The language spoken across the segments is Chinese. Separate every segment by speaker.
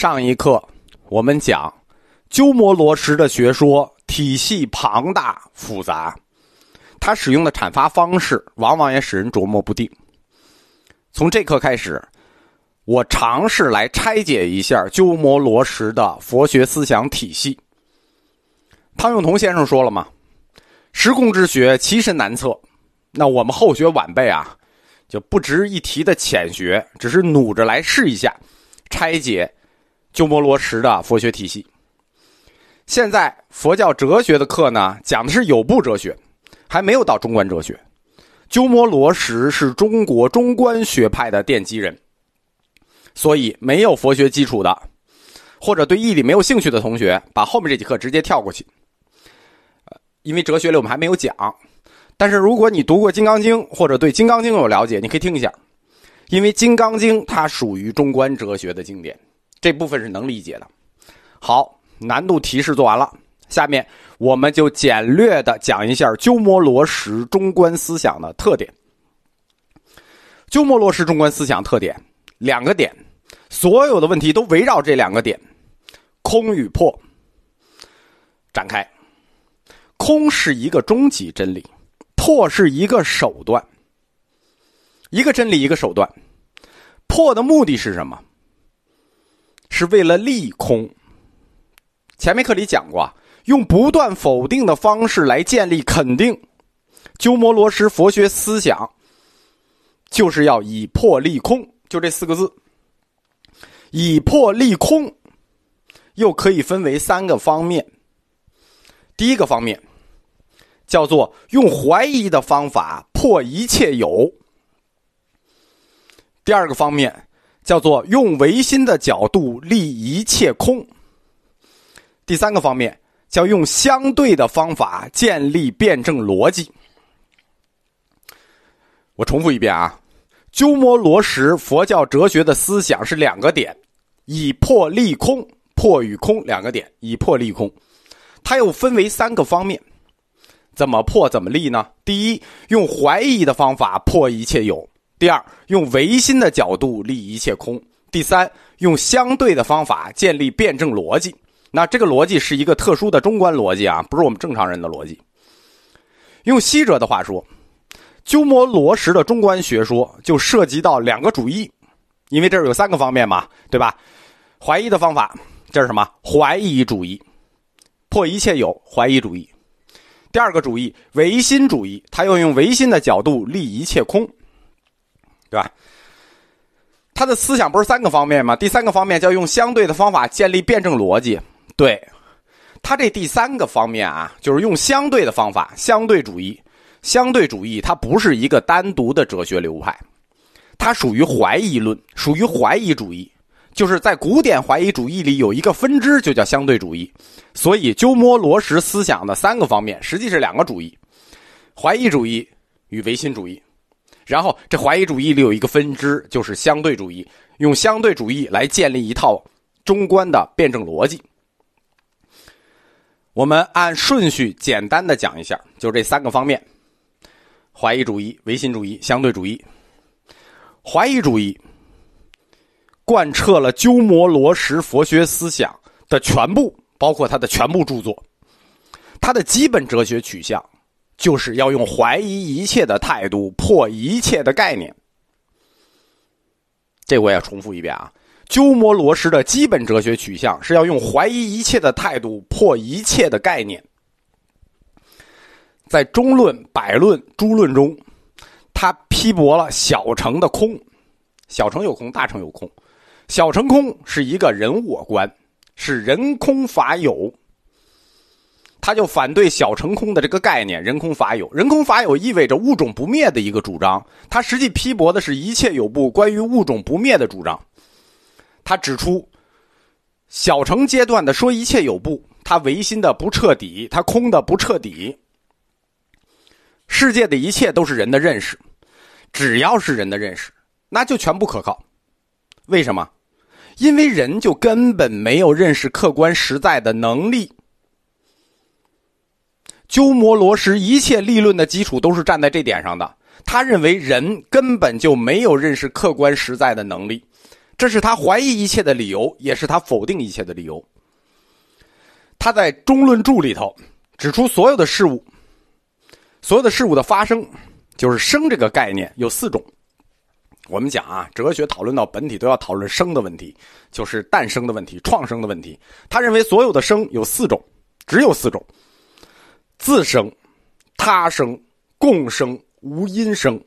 Speaker 1: 上一课我们讲鸠摩罗什的学说体系庞大复杂，他使用的阐发方式往往也使人琢磨不定。从这课开始，我尝试来拆解一下鸠摩罗什的佛学思想体系。汤永同先生说了嘛：“时空之学其深难测。”那我们后学晚辈啊，就不值一提的浅学，只是努着来试一下拆解鸠摩罗什的佛学体系。现在佛教哲学的课呢，讲的是有部哲学，还没有到中观哲学。鸠摩罗什是中国中观学派的奠基人，所以没有佛学基础的，或者对义理没有兴趣的同学，把后面这几课直接跳过去。因为哲学里我们还没有讲。但是如果你读过《金刚经》或者对《金刚经》有了解，你可以听一下，因为《金刚经》它属于中观哲学的经典，这部分是能理解的。好，难度提示做完了，下面我们就简略的讲一下鸠摩罗什中观思想的特点。鸠摩罗什中观思想特点两个点，所有的问题都围绕这两个点：空与破。展开，空是一个终极真理。破是一个手段，一个真理，一个手段。破的目的是什么？是为了利空。前面课里讲过，用不断否定的方式来建立肯定。鸠摩罗什佛学思想就是要以破利空，就这四个字。以破利空，又可以分为三个方面。第一个方面。叫做用怀疑的方法破一切有。第二个方面叫做用唯心的角度立一切空。第三个方面叫用相对的方法建立辩证逻辑。我重复一遍啊，鸠摩罗什佛教哲学的思想是两个点：以破立空，破与空两个点，以破立空。它又分为三个方面。怎么破怎么立呢？第一，用怀疑的方法破一切有；第二，用唯心的角度立一切空；第三，用相对的方法建立辩证逻辑。那这个逻辑是一个特殊的中观逻辑啊，不是我们正常人的逻辑。用西哲的话说，鸠摩罗什的中观学说就涉及到两个主义，因为这儿有三个方面嘛，对吧？怀疑的方法，这是什么？怀疑主义，破一切有，怀疑主义。第二个主义唯心主义，他要用唯心的角度立一切空，对吧？他的思想不是三个方面吗？第三个方面叫用相对的方法建立辩证逻辑。对，他这第三个方面啊，就是用相对的方法，相对主义。相对主义它不是一个单独的哲学流派，它属于怀疑论，属于怀疑主义。就是在古典怀疑主义里有一个分支，就叫相对主义。所以鸠摩罗什思想的三个方面，实际是两个主义：怀疑主义与唯心主义。然后这怀疑主义里有一个分支，就是相对主义，用相对主义来建立一套中观的辩证逻辑。我们按顺序简单的讲一下，就这三个方面：怀疑主义、唯心主义、相对主义。怀疑主义。贯彻了鸠摩罗什佛学思想的全部，包括他的全部著作。他的基本哲学取向，就是要用怀疑一切的态度破一切的概念。这我也重复一遍啊，鸠摩罗什的基本哲学取向是要用怀疑一切的态度破一切的概念。在中论、百论、诸论中，他批驳了小乘的空，小乘有空，大乘有空。小乘空是一个人我观，是人空法有，他就反对小乘空的这个概念，人空法有。人空法有意味着物种不灭的一个主张，他实际批驳的是一切有部关于物种不灭的主张。他指出，小乘阶段的说一切有部，他唯心的不彻底，他空的不彻底。世界的一切都是人的认识，只要是人的认识，那就全部可靠。为什么？因为人就根本没有认识客观实在的能力。鸠摩罗什一切立论的基础都是站在这点上的。他认为人根本就没有认识客观实在的能力，这是他怀疑一切的理由，也是他否定一切的理由。他在《中论注》里头指出，所有的事物，所有的事物的发生，就是生这个概念有四种。我们讲啊，哲学讨论到本体都要讨论生的问题，就是诞生的问题、创生的问题。他认为所有的生有四种，只有四种：自生、他生、共生、无因生。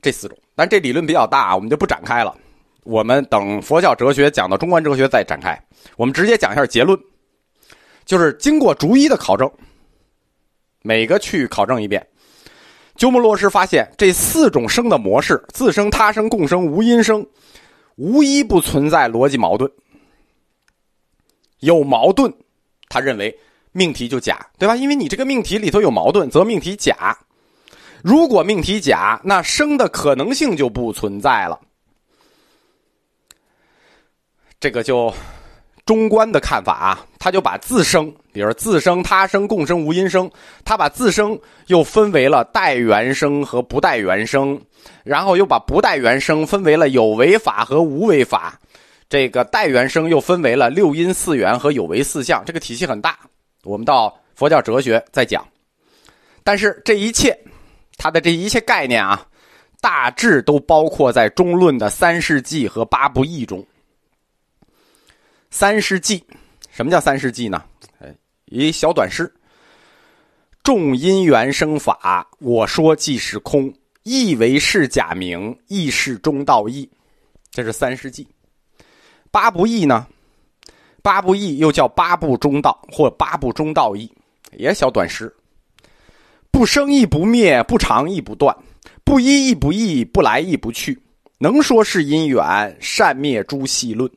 Speaker 1: 这四种，但这理论比较大，我们就不展开了。我们等佛教哲学讲到中观哲学再展开。我们直接讲一下结论。就是经过逐一的考证，每个去考证一遍，鸠摩罗什发现这四种生的模式：自生、他生、共生、无因生，无一不存在逻辑矛盾。有矛盾，他认为命题就假，对吧？因为你这个命题里头有矛盾，则命题假。如果命题假，那生的可能性就不存在了。这个就。中观的看法啊，他就把自生，比如自生、他生、共生、无因生，他把自生又分为了带原生和不带原生，然后又把不带原生分为了有为法和无为法，这个带原生又分为了六因四缘和有为四相，这个体系很大，我们到佛教哲学再讲。但是这一切，他的这一切概念啊，大致都包括在中论的三世纪和八不义中。三世纪，什么叫三世纪呢？哎，一小短诗：众因缘生法，我说即是空，亦为是假名，亦是中道义。这是三世纪。八不义呢？八不义又叫八部中道或八部中道义，也小短诗：不生亦不灭，不长亦不断，不一亦不异，不来亦不去，能说是因缘，善灭诸细论。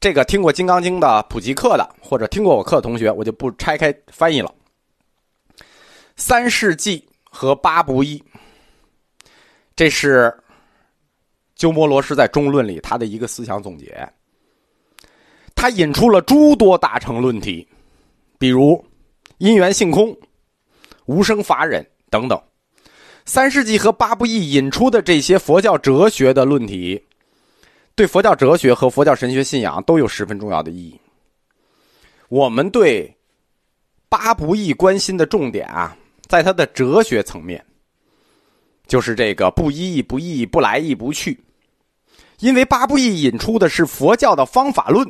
Speaker 1: 这个听过《金刚经》的普及课的，或者听过我课的同学，我就不拆开翻译了。三世纪和八不义，这是鸠摩罗什在中论里他的一个思想总结。他引出了诸多大乘论题，比如因缘性空、无生法忍等等。三世纪和八不义引出的这些佛教哲学的论题。对佛教哲学和佛教神学信仰都有十分重要的意义。我们对八不义关心的重点啊，在它的哲学层面，就是这个不依不异，不来亦不去。因为八不义引出的是佛教的方法论，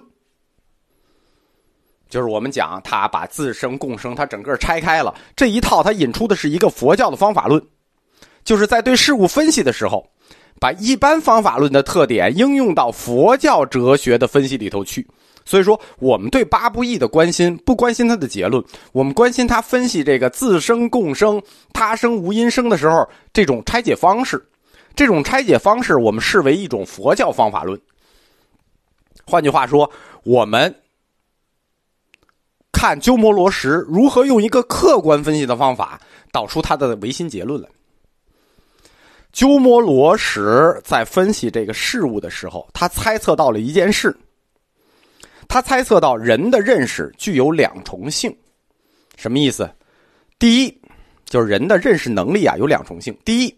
Speaker 1: 就是我们讲他把自生共生，他整个拆开了这一套，他引出的是一个佛教的方法论，就是在对事物分析的时候。把一般方法论的特点应用到佛教哲学的分析里头去，所以说我们对八不义的关心，不关心他的结论，我们关心他分析这个自生共生、他生无因生的时候这种拆解方式。这种拆解方式，我们视为一种佛教方法论。换句话说，我们看鸠摩罗什如何用一个客观分析的方法导出他的唯心结论来。鸠摩罗什在分析这个事物的时候，他猜测到了一件事。他猜测到人的认识具有两重性，什么意思？第一，就是人的认识能力啊有两重性。第一，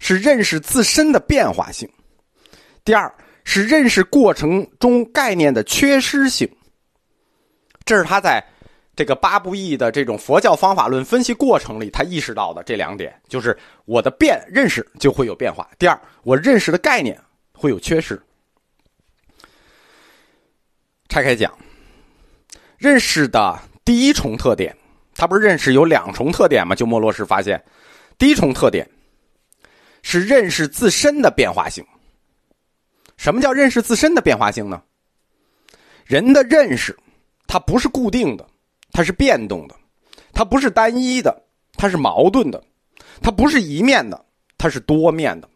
Speaker 1: 是认识自身的变化性；第二，是认识过程中概念的缺失性。这是他在。这个八不义的这种佛教方法论分析过程里，他意识到的这两点，就是我的变认识就会有变化。第二，我认识的概念会有缺失。拆开讲，认识的第一重特点，他不是认识有两重特点吗？鸠摩罗什发现，第一重特点是认识自身的变化性。什么叫认识自身的变化性呢？人的认识，它不是固定的。它是变动的，它不是单一的，它是矛盾的，它不是一面的，它是多面的。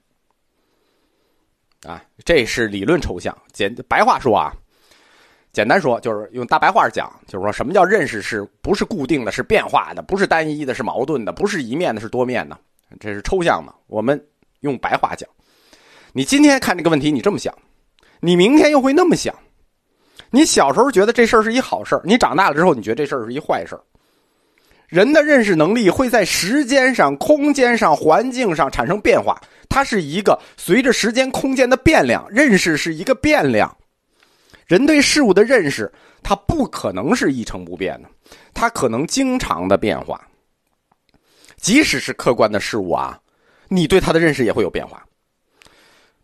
Speaker 1: 啊，这是理论抽象。简白话说啊，简单说就是用大白话讲，就是说什么叫认识是不是固定的，是变化的，不是单一的，是矛盾的，不是一面的，是多面的。这是抽象的。我们用白话讲，你今天看这个问题，你这么想，你明天又会那么想。你小时候觉得这事儿是一好事儿，你长大了之后你觉得这事儿是一坏事儿，人的认识能力会在时间上、空间上、环境上产生变化，它是一个随着时间、空间的变量，认识是一个变量。人对事物的认识，它不可能是一成不变的，它可能经常的变化。即使是客观的事物啊，你对它的认识也会有变化。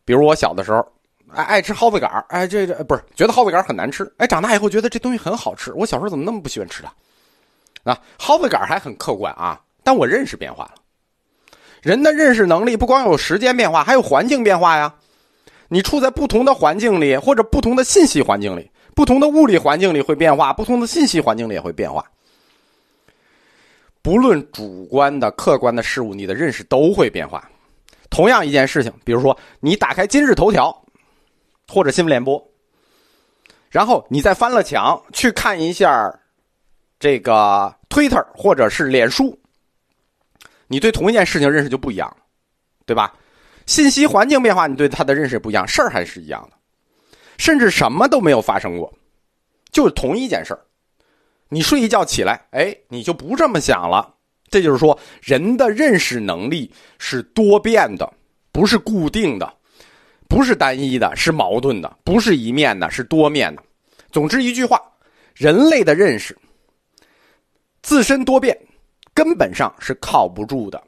Speaker 1: 比如我小的时候，爱爱吃蒿子杆哎，这这不是觉得蒿子杆很难吃，哎，长大以后觉得这东西很好吃。我小时候怎么那么不喜欢吃它？啊，蒿子杆还很客观啊，但我认识变化了。人的认识能力不光有时间变化，还有环境变化呀。你处在不同的环境里，或者不同的信息环境里，不同的物理环境里会变化，不同的信息环境里也会变化。不论主观的、客观的事物，你的认识都会变化。同样一件事情，比如说你打开今日头条或者新闻联播，然后你再翻了墙去看一下这个 Twitter 或者是脸书，你对同一件事情认识就不一样，对吧？信息环境变化，你对它的认识也不一样，事儿还是一样的，甚至什么都没有发生过，就是同一件事儿。你睡一觉起来，哎，你就不这么想了。这就是说，人的认识能力是多变的，不是固定的，不是单一的，是矛盾的，不是一面的，是多面的。总之一句话，人类的认识自身多变，根本上是靠不住的。